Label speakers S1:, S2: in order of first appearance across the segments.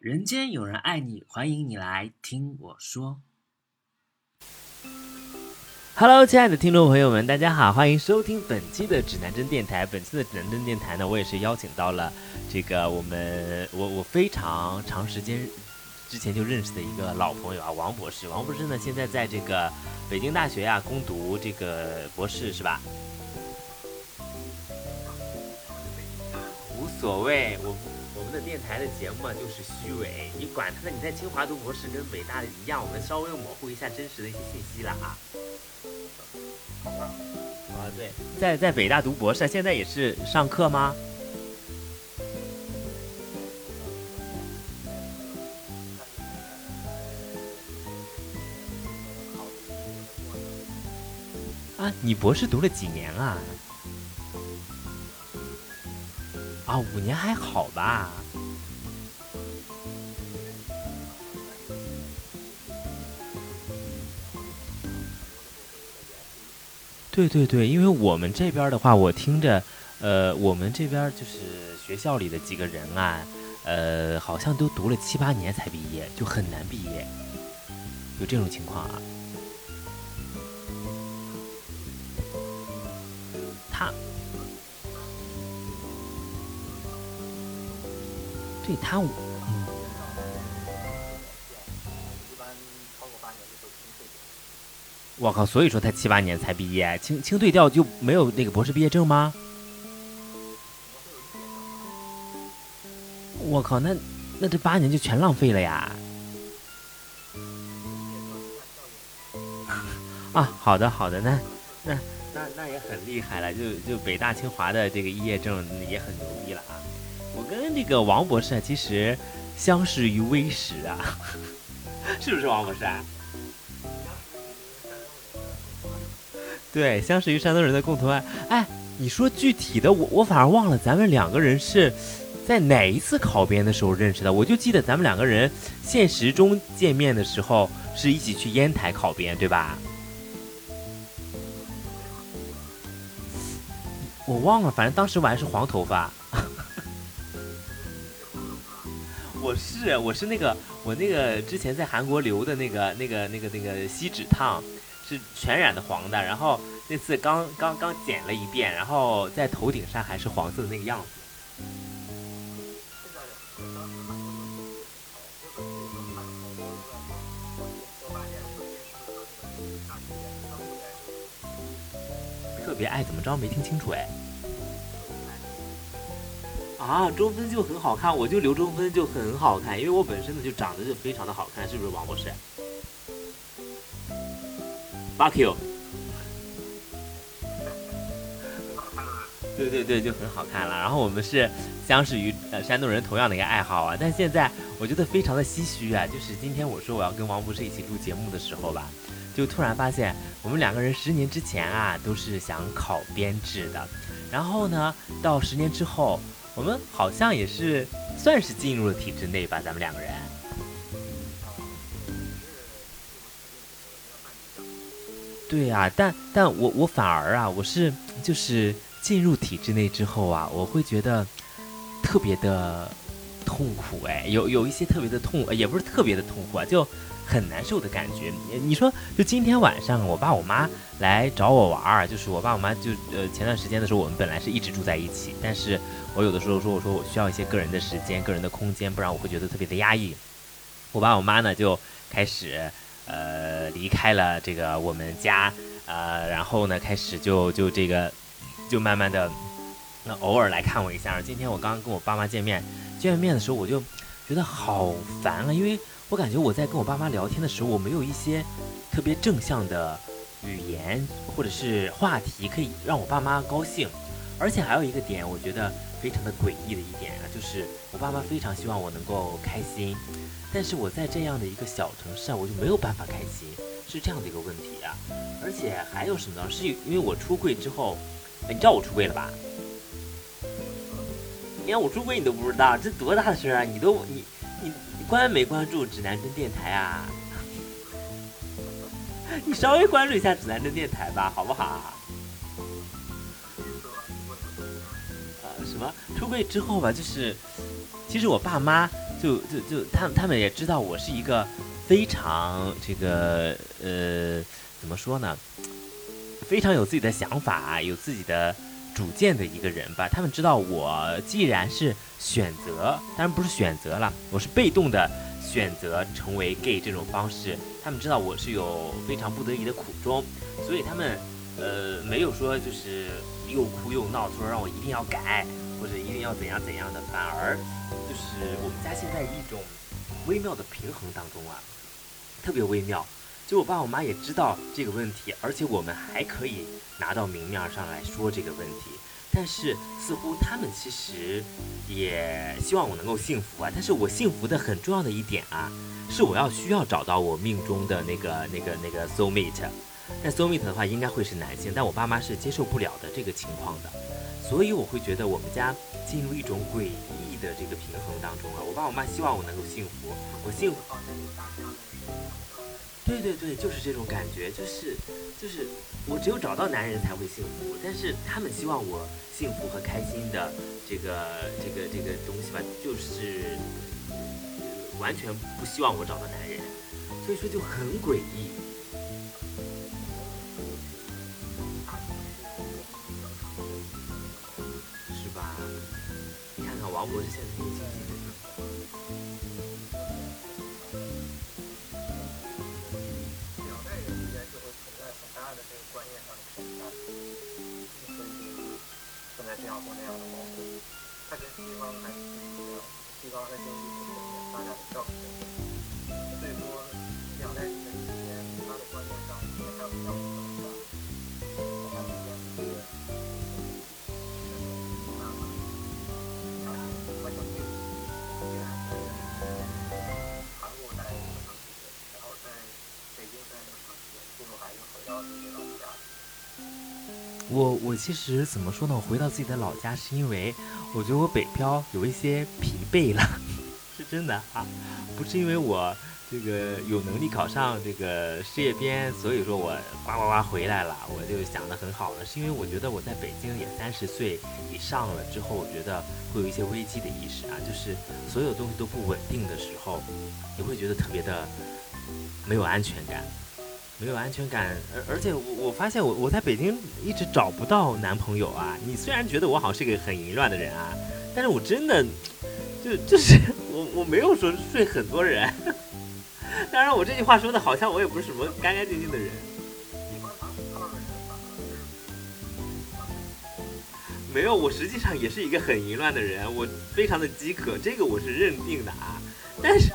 S1: 人间有人爱你，欢迎你来听我说。Hello，亲爱的听众朋友们，大家好，欢迎收听本期的指南针电台。本期的指南针电台呢，我也是邀请到了这个我们我我非常长时间之前就认识的一个老朋友啊，王博士。王博士呢，现在在这个北京大学呀攻读这个博士，是吧？无所谓，我我们的电台的节目就是虚伪，你管他呢？你在清华读博士跟北大的一样，我们稍微模糊一下真实的一些信息了啊。啊，对，在在北大读博士，现在也是上课吗？啊，你博士读了几年啊？啊，五年还好吧？对对对，因为我们这边的话，我听着，呃，我们这边就是学校里的几个人啊，呃，好像都读了七八年才毕业，就很难毕业，有这种情况啊。对他，我靠！所以说他七八年才毕业，清清退掉就没有那个博士毕业证吗？我靠！那那这八年就全浪费了呀！啊，好的好的，那那那那也很厉害了，就就北大清华的这个毕业证也很牛逼了啊！我跟这个王博士其实相识于微时啊，是不是王博士？啊？对，相识于山东人的共同爱。哎，你说具体的，我我反而忘了，咱们两个人是在哪一次考编的时候认识的？我就记得咱们两个人现实中见面的时候是一起去烟台考编，对吧？我忘了，反正当时我还是黄头发。我是我是那个我那个之前在韩国留的那个那个那个那个锡纸烫。是全染的黄的，然后那次刚刚刚剪了一遍，然后在头顶上还是黄色的那个样子。特别爱怎么着？没听清楚哎。啊，中分就很好看，我就留中分就很好看，因为我本身呢就长得就非常的好看，是不是王博士？Fuck you！对对对，就很好看了。然后我们是相识于呃山东人同样的一个爱好啊，但现在我觉得非常的唏嘘啊，就是今天我说我要跟王博士一起录节目的时候吧，就突然发现我们两个人十年之前啊都是想考编制的，然后呢到十年之后，我们好像也是算是进入了体制内吧，咱们两个人。对呀，但但我我反而啊，我是就是进入体制内之后啊，我会觉得特别的痛苦哎，有有一些特别的痛，也不是特别的痛苦啊，就很难受的感觉。你说，就今天晚上我爸我妈来找我玩儿，就是我爸我妈就呃前段时间的时候，我们本来是一直住在一起，但是我有的时候说我说我需要一些个人的时间、个人的空间，不然我会觉得特别的压抑。我爸我妈呢就开始。呃，离开了这个我们家，呃，然后呢，开始就就这个，就慢慢的，那偶尔来看我一下。今天我刚刚跟我爸妈见面，见面的时候我就觉得好烦啊，因为我感觉我在跟我爸妈聊天的时候，我没有一些特别正向的语言或者是话题可以让我爸妈高兴。而且还有一个点，我觉得非常的诡异的一点啊，就是我爸妈非常希望我能够开心。但是我在这样的一个小城市啊，我就没有办法开心，是这样的一个问题啊。而且还有什么呢？是因为我出柜之后，你知道我出柜了吧？连我出柜你都不知道，这多大的事儿啊！你都你你你关没关注指南针电台啊？你稍微关注一下指南针电台吧，好不好？么出柜之后吧，就是其实我爸妈。就就就他他们也知道我是一个非常这个呃怎么说呢，非常有自己的想法、有自己的主见的一个人吧。他们知道我既然是选择，当然不是选择了，我是被动的选择成为 gay 这种方式。他们知道我是有非常不得已的苦衷，所以他们呃没有说就是又哭又闹，说让我一定要改。或者一定要怎样怎样的，反而就是我们家现在一种微妙的平衡当中啊，特别微妙。就我爸我妈也知道这个问题，而且我们还可以拿到明面上来说这个问题。但是似乎他们其实也希望我能够幸福啊。但是我幸福的很重要的一点啊，是我要需要找到我命中的那个那个那个 soul mate。那 soul mate 的话应该会是男性，但我爸妈是接受不了的这个情况的。所以我会觉得我们家进入一种诡异的这个平衡当中了。我爸我妈希望我能够幸福，我幸福。对对对，就是这种感觉，就是就是我只有找到男人才会幸福，但是他们希望我幸福和开心的这个这个这个东西吧，就是完全不希望我找到男人，所以说就很诡异。王博士现在年轻几岁？
S2: 两代人之间就会存在很大的这个观念上的偏差，所以现在这样或那样的矛盾。他跟西方还是不一样，西方在经济层面大家的正确，所以说两代人
S1: 我我其实怎么说呢？我回到自己的老家是因为我觉得我北漂有一些疲惫了，是真的啊，不是因为我这个有能力考上这个事业编，所以说我呱呱呱回来了，我就想的很好了，是因为我觉得我在北京也三十岁以上了之后，我觉得会有一些危机的意识啊，就是所有东西都不稳定的时候，你会觉得特别的没有安全感。没有安全感，而而且我我发现我我在北京一直找不到男朋友啊。你虽然觉得我好像是个很淫乱的人啊，但是我真的就就是我我没有说睡很多人。当然我这句话说的好像我也不是什么干干净净的人。没有，我实际上也是一个很淫乱的人，我非常的饥渴，这个我是认定的啊。但是。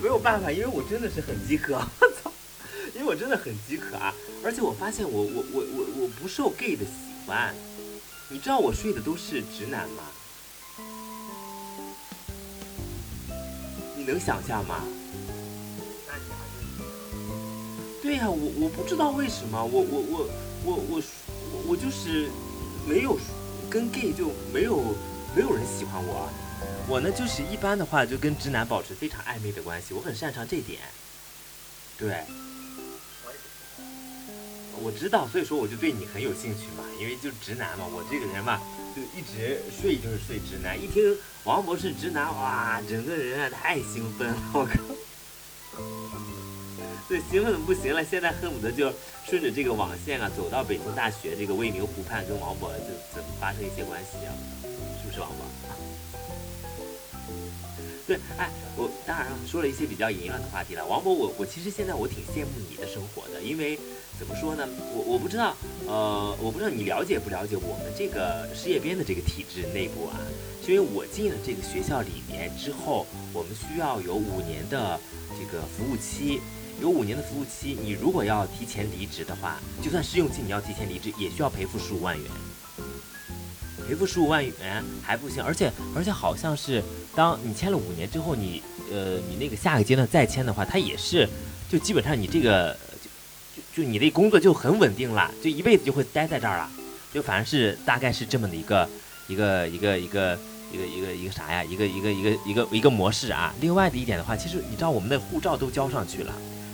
S1: 没有办法，因为我真的是很饥渴，我操！因为我真的很饥渴啊！而且我发现我我我我我不受 gay 的喜欢，你知道我睡的都是直男吗？你能想象吗？对呀，我我不知道为什么，我我我我我我就是没有跟 gay 就没有没有人喜欢我。我呢，就是一般的话，就跟直男保持非常暧昧的关系，我很擅长这点。对，我知道，所以说我就对你很有兴趣嘛，因为就直男嘛，我这个人嘛，就一直睡就是睡直男，一听王博士直男，哇，整个人啊太兴奋了，我靠，对，兴奋的不行了，现在恨不得就顺着这个网线啊，走到北京大学这个未名湖畔，跟王博就怎么发生一些关系啊？是不是王博？对，哎，我当然说了一些比较淫乱的话题了。王博，我我其实现在我挺羡慕你的生活的，因为怎么说呢，我我不知道，呃，我不知道你了解不了解我们这个事业编的这个体制内部啊？是因为我进了这个学校里面之后，我们需要有五年的这个服务期，有五年的服务期，你如果要提前离职的话，就算试用期你要提前离职，也需要赔付十五万元。赔付十五万元还不行，而且而且好像是，当你签了五年之后，你呃你那个下个阶段再签的话，它也是，就基本上你这个就就就你的工作就很稳定了，就一辈子就会待在这儿了，就反正是大概是这么的一个一个一个一个一个一个一个啥呀，一个一个一个一个一个模式啊。另外的一点的话，其实你知道我们的护照都交上去了，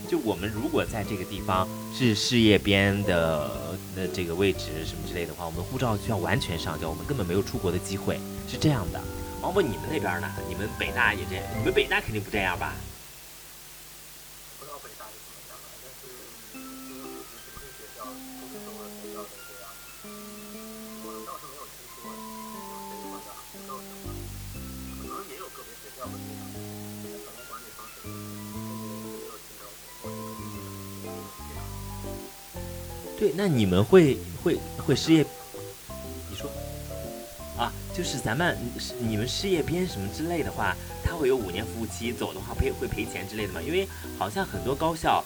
S1: 就我们如果在这个地方是事业编的。的这个位置什么之类的话，我们护照需要完全上交，我们根本没有出国的机会，是这样的。王博，你们那边呢？你们北大也这样？你们北大肯定不这样吧？那你们会会会失业？你说啊，就是咱们你们事业编什么之类的话，它会有五年服务期，走的话赔会赔钱之类的嘛？因为好像很多高校，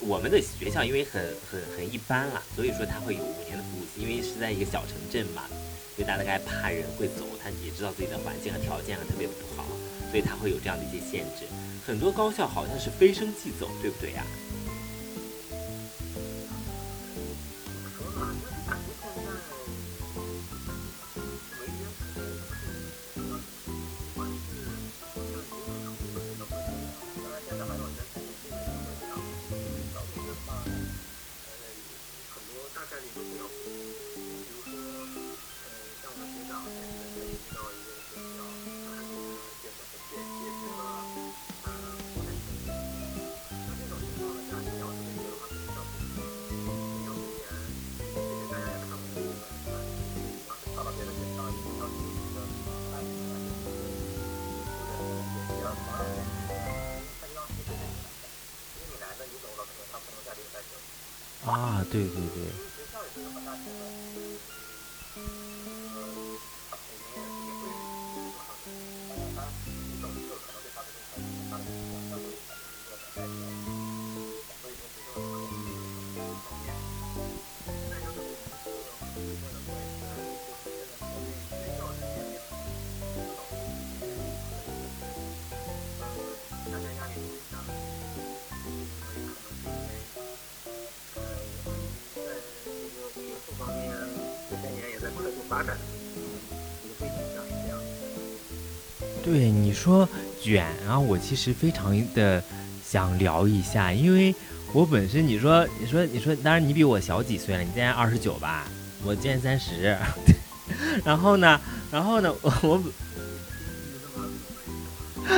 S1: 我们的学校因为很很很一般啦，所以说它会有五年的服务期，因为是在一个小城镇嘛，所以大概怕人会走，他也知道自己的环境和条件啊特别不好，所以他会有这样的一些限制。很多高校好像是非升即走，对不对呀？啊，对对对。
S2: 对
S1: 你说卷啊，我其实非常的想聊一下，因为我本身你说你说你说，当然你比我小几岁了，你今年二十九吧，我今年三十，然后呢，然后呢，我我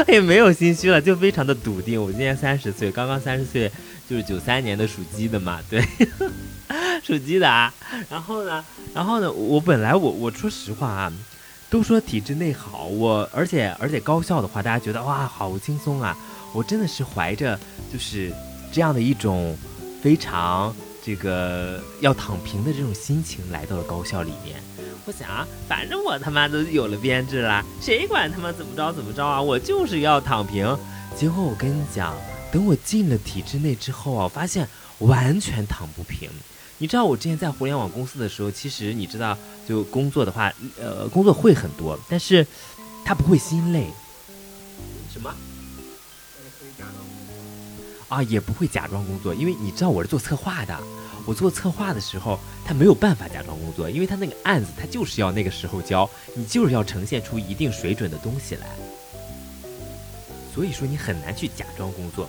S1: 也没有心虚了，就非常的笃定，我今年三十岁，刚刚三十岁，就是九三年的属鸡的嘛，对，属鸡的啊，然后呢，然后呢，我本来我我说实话啊。都说体制内好，我而且而且高校的话，大家觉得哇好轻松啊！我真的是怀着就是这样的一种非常这个要躺平的这种心情来到了高校里面。我想，反正我他妈都有了编制啦，谁管他妈怎么着怎么着啊？我就是要躺平。结果我跟你讲，等我进了体制内之后啊，我发现完全躺不平。你知道我之前在互联网公司的时候，其实你知道，就工作的话，呃，工作会很多，但是他不会心累。什么？啊，也不会假装工作，因为你知道我是做策划的，我做策划的时候，他没有办法假装工作，因为他那个案子他就是要那个时候交，你就是要呈现出一定水准的东西来，所以说你很难去假装工作。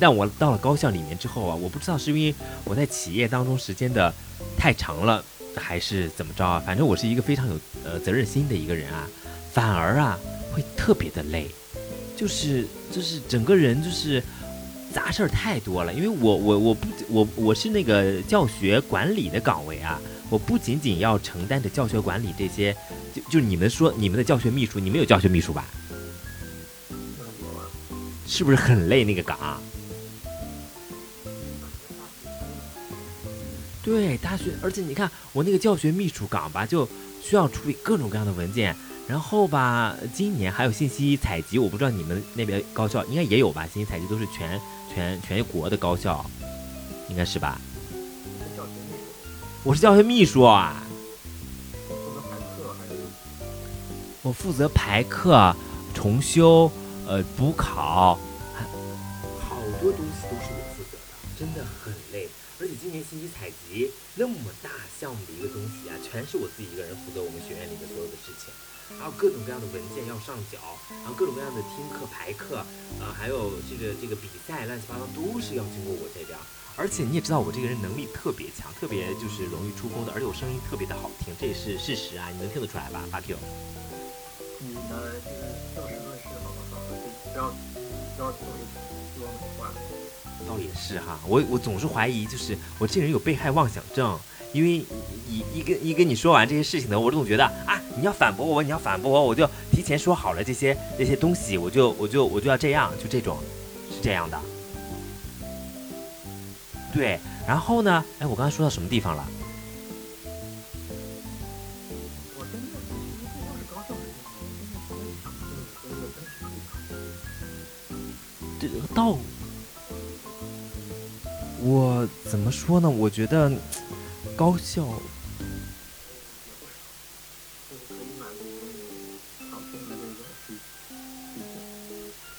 S1: 但我到了高校里面之后啊，我不知道是因为我在企业当中时间的太长了，还是怎么着啊？反正我是一个非常有呃责任心的一个人啊，反而啊会特别的累，就是就是整个人就是杂事儿太多了。因为我我我不我我是那个教学管理的岗位啊，我不仅仅要承担着教学管理这些，就就你们说你们的教学秘书，你们有教学秘书吧？是不是很累那个岗啊？对，大学，而且你看我那个教学秘书岗吧，就需要处理各种各样的文件，然后吧，今年还有信息采集，我不知道你们那边高校应该也有吧？信息采集都是全全全国的高校，应该是吧？
S2: 教学秘书，
S1: 我是教学秘书啊，
S2: 负责排课还是？
S1: 我负责排课、重修、呃补考，好多东西都是我负责的，真的很信息采集那么大项目的一个东西啊，全是我自己一个人负责我们学院里的所有的事情，还有各种各样的文件要上缴，然后各种各样的听课排课，呃，还有这个这个比赛乱七八糟都是要经过我这边，而且你也知道我这个人能力特别强，特别就是容易出风的，而且我声音特别的好听，这也是事实啊，你能听得出来吧？八 Q。
S2: 你的这个就事论事好不好？不要不要走一多话。
S1: 倒也是哈，我我总是怀疑，就是我这人有被害妄想症，因为一一跟一跟你说完这些事情呢，我总觉得啊，你要反驳我，你要反驳我，我就提前说好了这些这些东西，我就我就我就要这样，就这种，是这样的。对，然后呢？哎，我刚才说到什么地方了？说呢？我觉得高校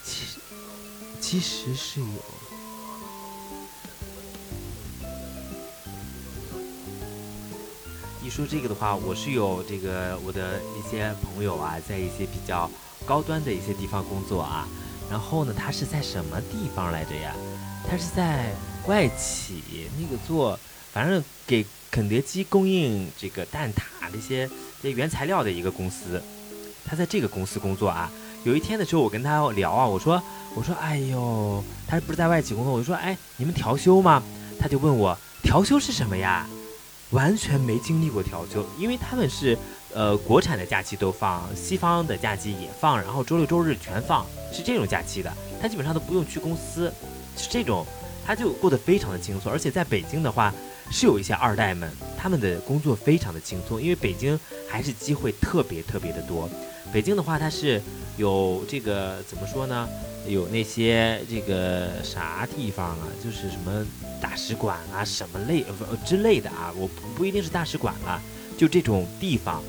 S1: 其实其实是有。一说这个的话，我是有这个我的一些朋友啊，在一些比较高端的一些地方工作啊。然后呢，他是在什么地方来着呀？他是在。外企那个做，反正给肯德基供应这个蛋挞这些这原材料的一个公司，他在这个公司工作啊。有一天的时候，我跟他聊啊，我说我说哎呦，他不是在外企工作，我就说哎，你们调休吗？他就问我调休是什么呀？完全没经历过调休，因为他们是呃国产的假期都放，西方的假期也放，然后周六周日全放，是这种假期的，他基本上都不用去公司，是这种。他就过得非常的轻松，而且在北京的话，是有一些二代们，他们的工作非常的轻松，因为北京还是机会特别特别的多。北京的话，它是有这个怎么说呢？有那些这个啥地方啊？就是什么大使馆啊，什么类呃之类的啊？我不不一定是大使馆了，就这种地方，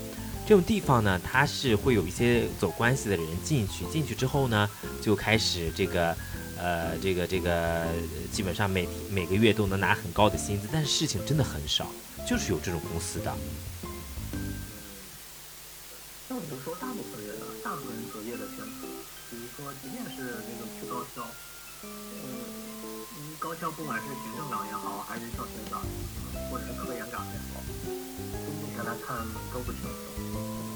S1: 这种地方呢，它是会有一些走关系的人进去，进去之后呢，就开始这个。呃，这个这个基本上每每个月都能拿很高的薪资，但是事情真的很少，就是有这种公司的。
S2: 那我就说大部分人啊，大部分人择业的选择，比如说，即便是那个去高校，嗯，高校不管是行政岗也好，还是教学岗，或者是科研岗也好，目前来看都不轻松。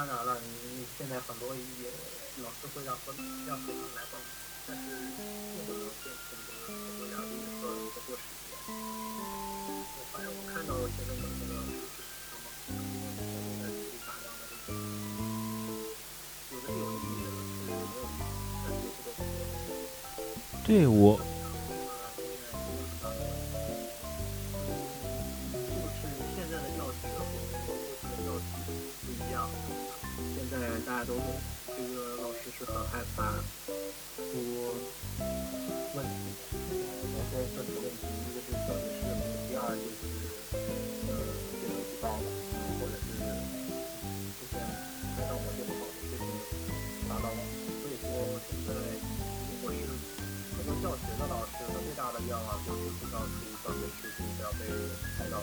S2: 当然了，你现在很多也老师会让和让学生来帮，但是并不能变成这个工作压力和工作时间。我反正我看到学生们这个帮忙，现在提大量的这个，有的有意义的，有的没有意义，但是这个工作。
S1: 对我。
S2: 所以说现在如果是很多教学的老师，最大的愿望就是不要出教学事故，不要被开到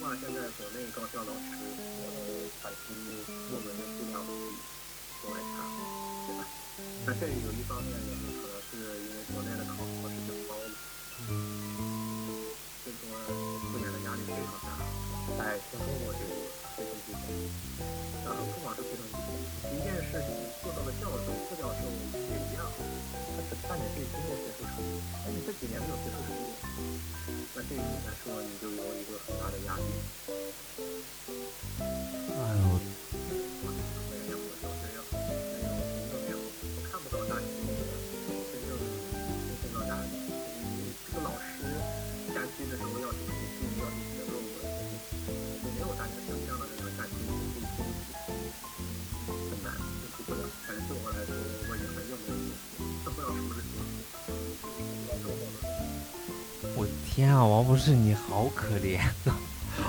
S2: 话，现在国内高校老师呃产出论文的数量比国外差，对吧？那这有一方面原因，可能是因为国内的考核是较高的，所以说复研的压力非常大。在听说过这个推送机构，然后不光是推送机构，即便是你做到了教授、副教授也一样，他只看你最新的学术成果，哎，你这几年没有学术成果。那对于你来说，你就有一个很大的压力。
S1: 天啊，王博士你好可怜啊！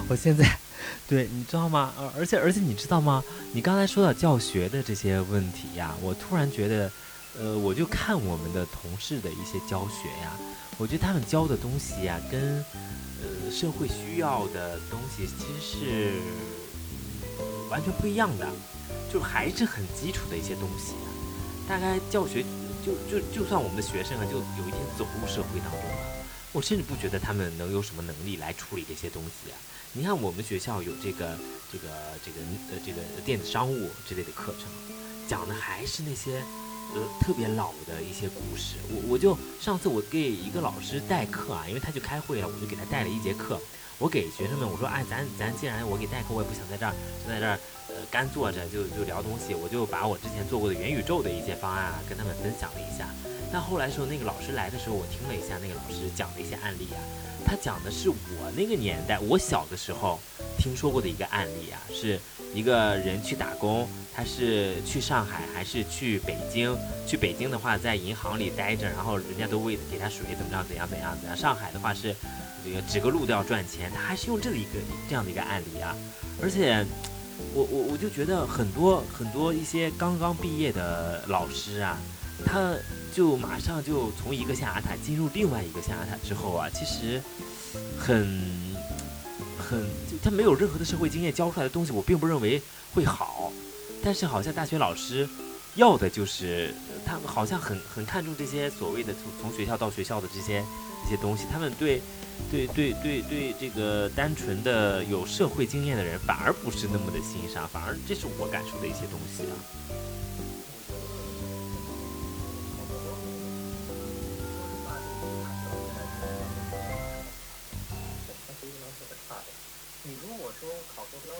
S1: 我现在，对，你知道吗？而而且而且你知道吗？你刚才说到教学的这些问题呀，我突然觉得，呃，我就看我们的同事的一些教学呀，我觉得他们教的东西呀，跟呃社会需要的东西其实是完全不一样的，就还是很基础的一些东西。大概教学就就就算我们的学生啊，就有一天走入社会当中，我甚至不觉得他们能有什么能力来处理这些东西啊。你看我们学校有这个这个这个呃这个电子商务之类的课程，讲的还是那些呃特别老的一些故事。我我就上次我给一个老师代课啊，因为他就开会了，我就给他带了一节课。我给学生们我说，哎，咱咱既然我给代课，我也不想在这儿就在这儿呃干坐着就就聊东西，我就把我之前做过的元宇宙的一些方案啊跟他们分享了一下。但后来时候，那个老师来的时候，我听了一下那个老师讲的一些案例啊，他讲的是我那个年代我小的时候听说过的一个案例啊，是一个人去打工，他是去上海还是去北京？去北京的话，在银行里待着，然后人家都为给他水怎么着怎样怎样怎样。上海的话是。这个指个路都要赚钱，他还是用这一个这样的一个案例啊，而且我我我就觉得很多很多一些刚刚毕业的老师啊，他就马上就从一个象牙塔进入另外一个象牙塔之后啊，其实很很他没有任何的社会经验教出来的东西，我并不认为会好，但是好像大学老师要的就是他们好像很很看重这些所谓的从从学校到学校的这些这些东西，他们对。对对对对，这个单纯的有社会经验的人反而不是那么的欣赏，反而这是我感受的一些东西啊。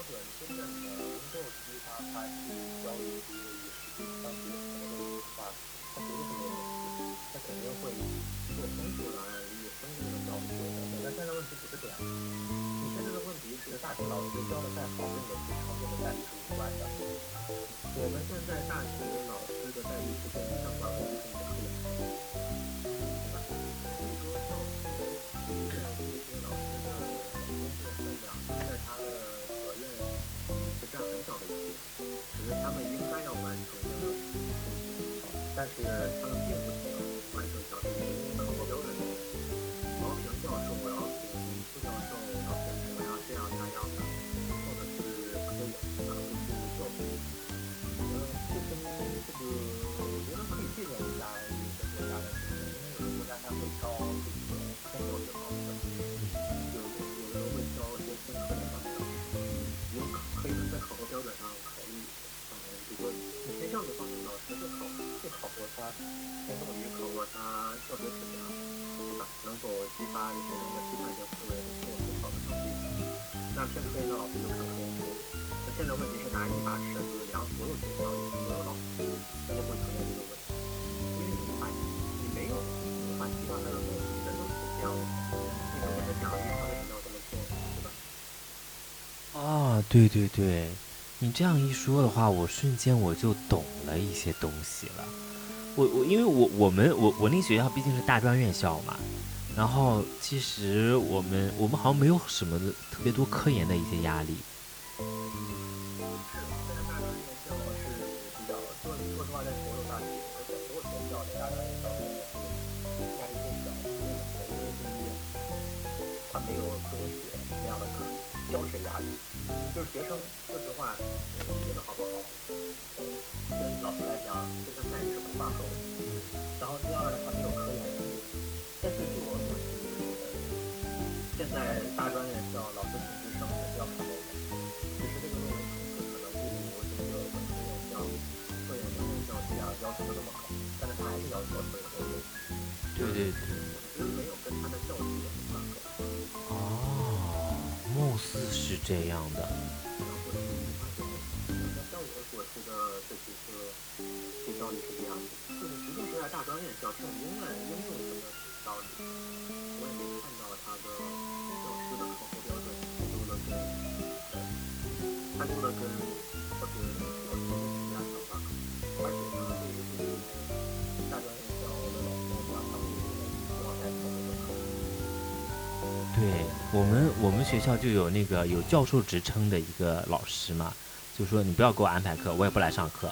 S2: 准真的能够激发他去交一些意识，当学生的话，他绝对是没有问题，他肯定会做丰富的案例，丰富的教学。现在问题不是这样，你现在的问题是大学老师教的再好，用的是常见的待遇是无关的。我们现在大学老师的待遇是跟相关的是你的科研，但是他们并不能完成小学因为考核标准毛平教授我要。教授要变成要这样那样的，或者是科研，而不是教学。呃，这跟这个我觉得可以借鉴一下有些国家的经验，因为有的国家他会招这个偏教学方面的，有的有的会招一些偏科的方面，有可可以在考核标准上考虑，嗯，这个偏教学方面的老师会考会他偏重于考核他教学质量。能否激发一些人的批判性思维和自我思考的能力？那偏科研的老师就看科研多。那现在问题是拿一把尺子量所有学校里所有老师，真的会出现这个问题？因为你无法，你没有无法激发他的动机，人都是这样的。你如果是奖励他为什么要这么做，对吧？
S1: 啊，对对对，你这样一说的话，我瞬间我就懂了一些东西了。我我因为我我们我我那学校毕竟是大专院校嘛，然后其实我们我们好像没有什么特别多科研的一些压力。对对对。
S2: 其实没有跟他的。教学挂钩。
S1: 哦，貌似是这样的。
S2: 道理是这样子，就是即便是在大专院校，这种应该应用什么道理，我也没看到他的教师的考核标准太多的跟，太多的跟特别教师的评价相反，而且呢，对
S1: 我们，我们学校就有那个有教授职称的一个老师嘛，就说你不要给我安排课，我也不来上课。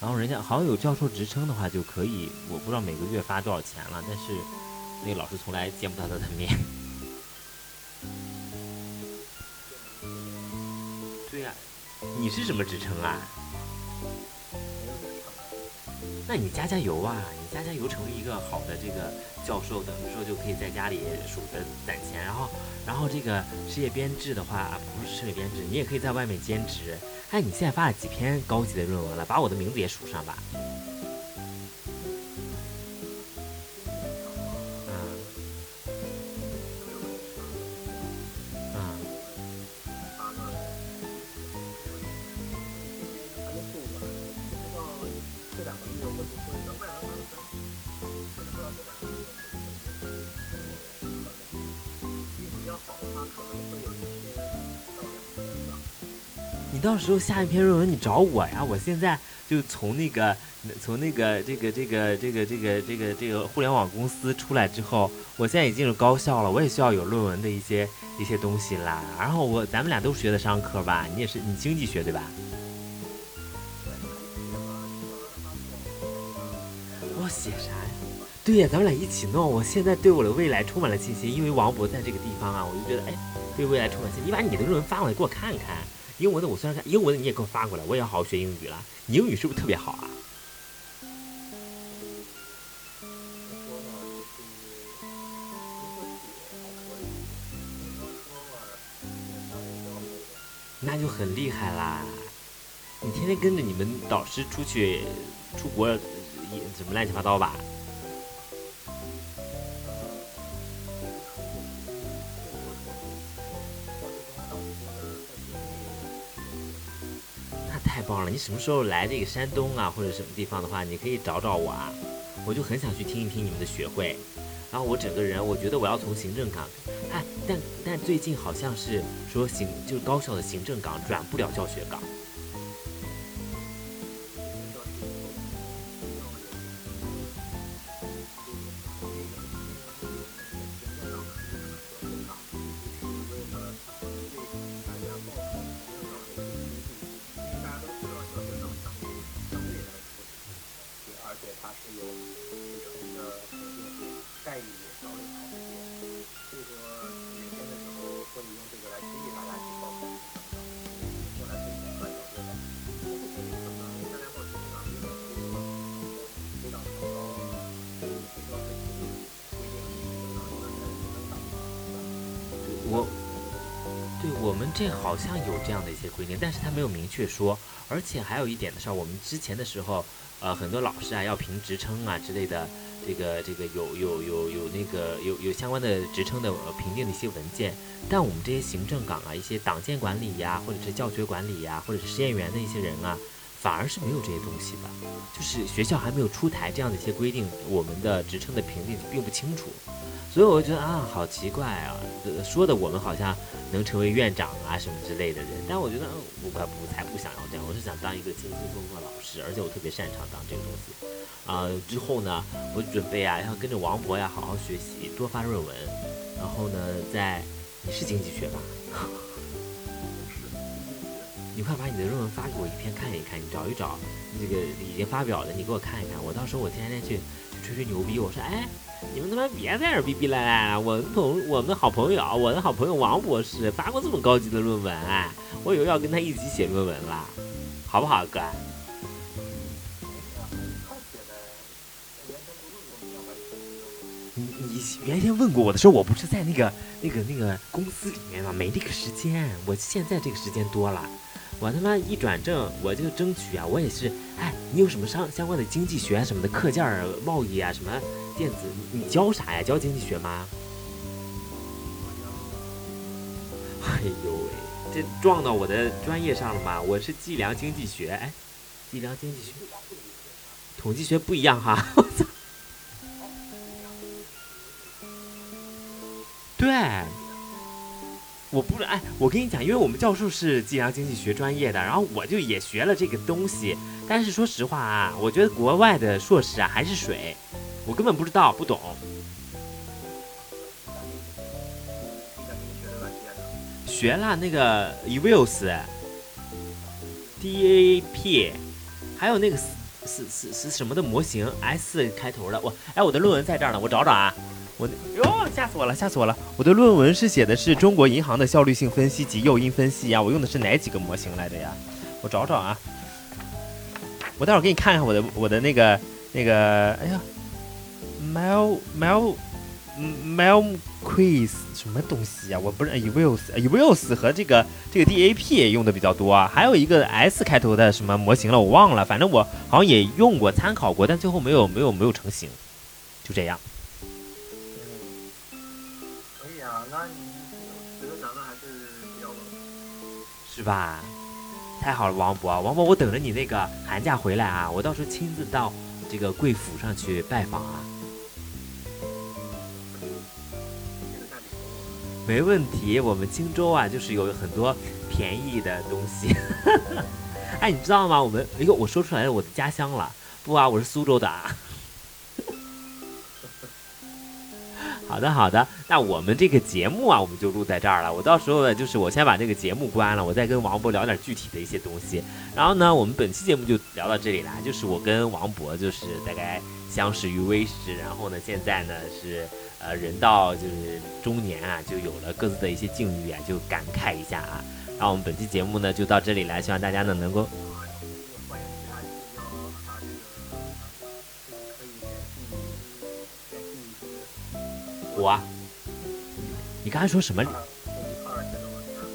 S1: 然后人家好像有教授职称的话就可以，我不知道每个月发多少钱了，但是那个老师从来见不到他的面。对呀，你是什么职称啊？那你加加油啊！你加加油，成为一个好的这个教授，等于说就可以在家里数着攒钱，然后，然后这个事业编制的话，不是事业编制，你也可以在外面兼职。哎，你现在发了几篇高级的论文了？把我的名字也数上吧。之后下一篇论文你找我呀，我现在就从那个从那个这个这个这个这个这个这个互联网公司出来之后，我现在已经是高校了，我也需要有论文的一些一些东西啦。然后我咱们俩都学的商科吧，你也是你经济学对吧？我写啥呀？对呀，咱们俩一起弄。我现在对我的未来充满了信心，因为王博在这个地方啊，我就觉得哎，对未来充满信心。你把你的论文发过来给我看看。英文的我虽然看英文的你也给我发过来，我也要好好学英语了。你英语是不是特别好啊？那就很厉害啦！你天天跟着你们导师出去出国，也怎么乱七八糟吧？棒了！你什么时候来这个山东啊，或者什么地方的话，你可以找找我啊。我就很想去听一听你们的学会。然后我整个人，我觉得我要从行政岗，哎，但但最近好像是说行，就高校的行政岗转不了教学岗。这好像有这样的一些规定，但是他没有明确说。而且还有一点的是，我们之前的时候，呃，很多老师啊要评职称啊之类的，这个这个有有有有那个有有相关的职称的评定的一些文件。但我们这些行政岗啊，一些党建管理呀，或者是教学管理呀，或者是实验员的一些人啊，反而是没有这些东西的，就是学校还没有出台这样的一些规定，我们的职称的评定并不清楚。所以我就觉得啊，好奇怪啊！说的我们好像能成为院长啊什么之类的人，但我觉得我不不才不想要这样，我是想当一个轻轻松松的老师，而且我特别擅长当这个东西。啊，之后呢，我准备啊要跟着王博呀好好学习，多发论文。然后呢，在你是经济学吧？是 你快把你的论文发给我一篇看一看，你找一找这个已经发表的，你给我看一看。我到时候我天天去吹吹牛逼，我说哎。你们他妈别在这逼逼赖赖了！我同我们好朋友，我的好朋友王博士发过这么高级的论文，我以为要跟他一起写论文了，好不好，哥？你你原先问过我的时候，我不是在那个那个那个公司里面吗？没这个时间，我现在这个时间多了。我他妈一转正，我就争取啊！我也是，哎，你有什么相相关的经济学啊什么的课件儿、贸易啊，什么电子，你教啥呀？教经济学吗？哎呦喂，这撞到我的专业上了吗？我是计量经济学，哎，计量经济学，统计学不一样哈！我操，对。我不是哎，我跟你讲，因为我们教授是计量经济学专业的，然后我就也学了这个东西。但是说实话啊，我觉得国外的硕士啊还是水，我根本不知道不懂。学了那个 EVILS、DAP，还有那个是是是什么的模型 S 开头的。我哎，我的论文在这儿呢，我找找啊。我哟，吓死我了，吓死我了！我的论文是写的是中国银行的效率性分析及诱因分析呀。我用的是哪几个模型来的呀？我找找啊。我待会儿给你看看我的我的那个那个，哎呀，Mel Mel Mel Quiz 什么东西啊？我不是 Evils Evils 和这个这个 DAP 用的比较多啊，还有一个 S 开头的什么模型了，我忘了，反正我好像也用过参考过，但最后没有没有没有成型，就这样。
S2: 嗯，可以啊，那你觉得咱们还是比较。
S1: 是吧？太好了，王博，王博，我等着你那个寒假回来啊，我到时候亲自到这个贵府上去拜访啊。没问题，我们荆州啊，就是有很多便宜的东西。哎，你知道吗？我们哎呦，我说出来了我的家乡了。不啊，我是苏州的啊。好的，好的，那我们这个节目啊，我们就录在这儿了。我到时候呢，就是我先把这个节目关了，我再跟王博聊点具体的一些东西。然后呢，我们本期节目就聊到这里啦。就是我跟王博就是大概相识于微时，然后呢，现在呢是呃人到就是中年啊，就有了各自的一些境遇啊，就感慨一下啊。然后我们本期节目呢就到这里来，希望大家呢能够我啊，你刚才说什么？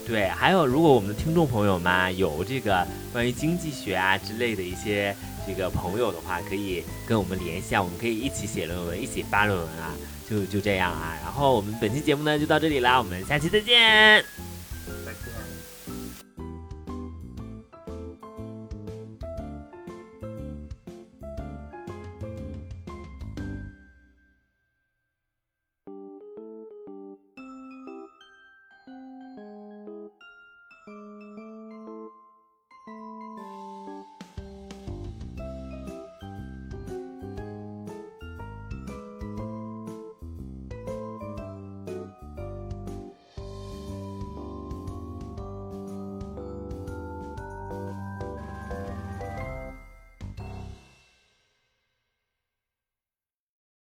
S1: 对，还有如果我们的听众朋友们有这个关于经济学啊之类的一些这个朋友的话，可以跟我们联系啊，我们可以一起写论文，一起发论文啊，就就这样啊。然后我们本期节目呢就到这里啦，我们下期再见。